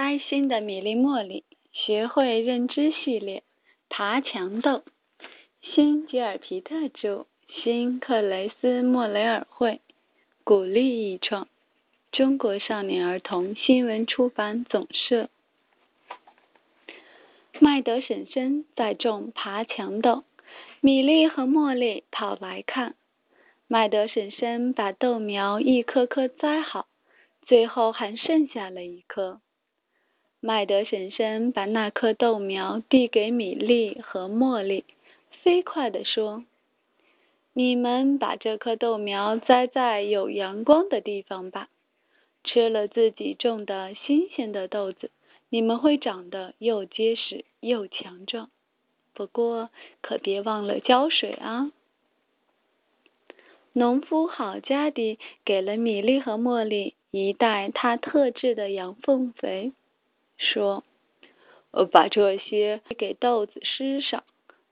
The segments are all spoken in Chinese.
开心的米粒茉莉学会认知系列爬墙豆，新吉尔皮特著，新克雷斯莫雷尔绘，鼓励译创，中国少年儿童新闻出版总社。麦德婶婶在种爬墙豆，米粒和茉莉跑来看。麦德婶婶把豆苗一颗颗栽好，最后还剩下了一颗。麦德婶婶把那颗豆苗递给米粒和茉莉，飞快地说：“你们把这颗豆苗栽在有阳光的地方吧。吃了自己种的新鲜的豆子，你们会长得又结实又强壮。不过可别忘了浇水啊！”农夫好家地给了米粒和茉莉一袋他特制的羊粪肥。说：“我把这些给豆子施上，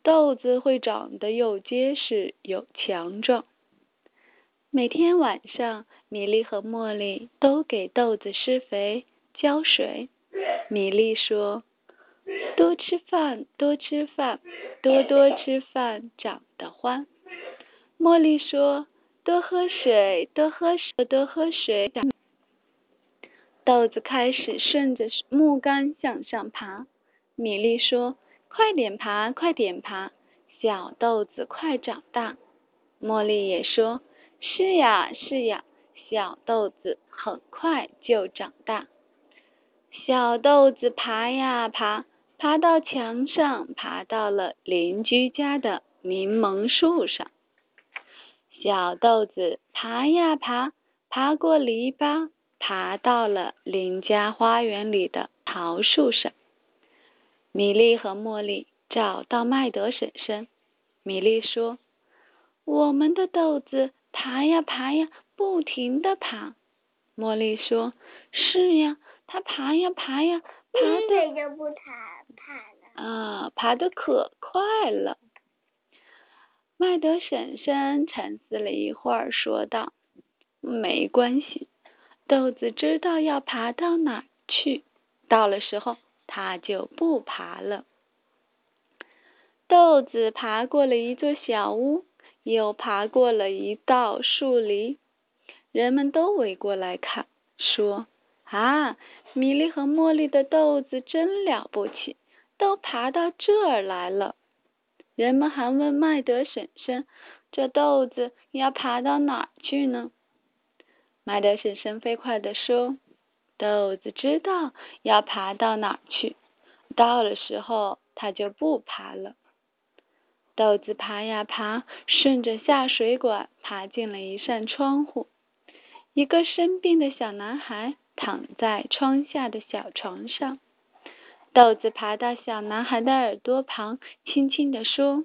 豆子会长得又结实又强壮。”每天晚上，米粒和茉莉都给豆子施肥、浇水。米粒说：“多吃饭，多吃饭，多多吃饭，长得欢。”茉莉说：“多喝水，多喝水，多喝水。”豆子开始顺着木杆向上爬。米粒说：“快点爬，快点爬，小豆子快长大。”茉莉也说：“是呀，是呀，小豆子很快就长大。”小豆子爬呀爬，爬到墙上，爬到了邻居家的柠檬树上。小豆子爬呀爬，爬过篱笆。爬到了邻家花园里的桃树上，米莉和茉莉找到麦德婶婶。米莉说：“我们的豆子爬呀爬呀，不停的爬。”茉莉说：“是呀，它爬呀爬呀，爬的就不爬爬了啊，爬的可快了。”麦德婶婶沉思了一会儿，说道：“没关系。”豆子知道要爬到哪去，到了时候它就不爬了。豆子爬过了一座小屋，又爬过了一道树篱，人们都围过来看，说：“啊，米粒和茉莉的豆子真了不起，都爬到这儿来了。”人们还问麦德婶婶：“这豆子要爬到哪去呢？”麦德婶婶飞快地说：“豆子知道要爬到哪去，到了时候它就不爬了。”豆子爬呀爬，顺着下水管爬进了一扇窗户。一个生病的小男孩躺在窗下的小床上。豆子爬到小男孩的耳朵旁，轻轻地说：“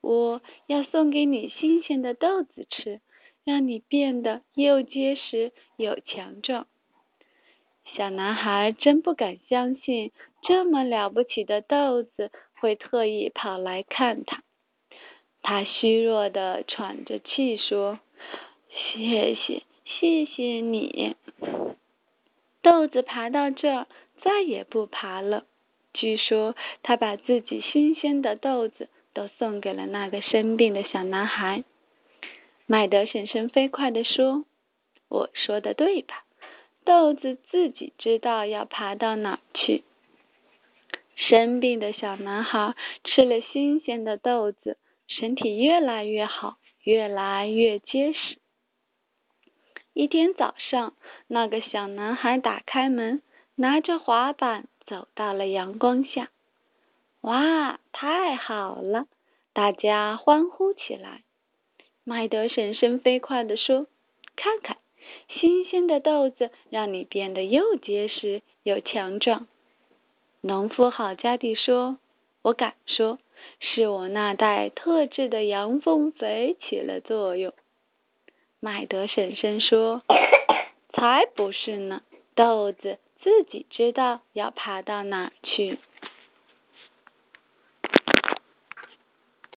我要送给你新鲜的豆子吃。”让你变得又结实又强壮。小男孩真不敢相信，这么了不起的豆子会特意跑来看他。他虚弱的喘着气说：“谢谢，谢谢你。”豆子爬到这，再也不爬了。据说，他把自己新鲜的豆子都送给了那个生病的小男孩。麦德婶婶飞快地说：“我说的对吧？豆子自己知道要爬到哪去。”生病的小男孩吃了新鲜的豆子，身体越来越好，越来越结实。一天早上，那个小男孩打开门，拿着滑板走到了阳光下。哇，太好了！大家欢呼起来。麦德婶婶飞快地说：“看看，新鲜的豆子让你变得又结实又强壮。”农夫好家地说：“我敢说，是我那袋特制的羊粪肥起了作用。”麦德婶婶说：“才不是呢，豆子自己知道要爬到哪去。”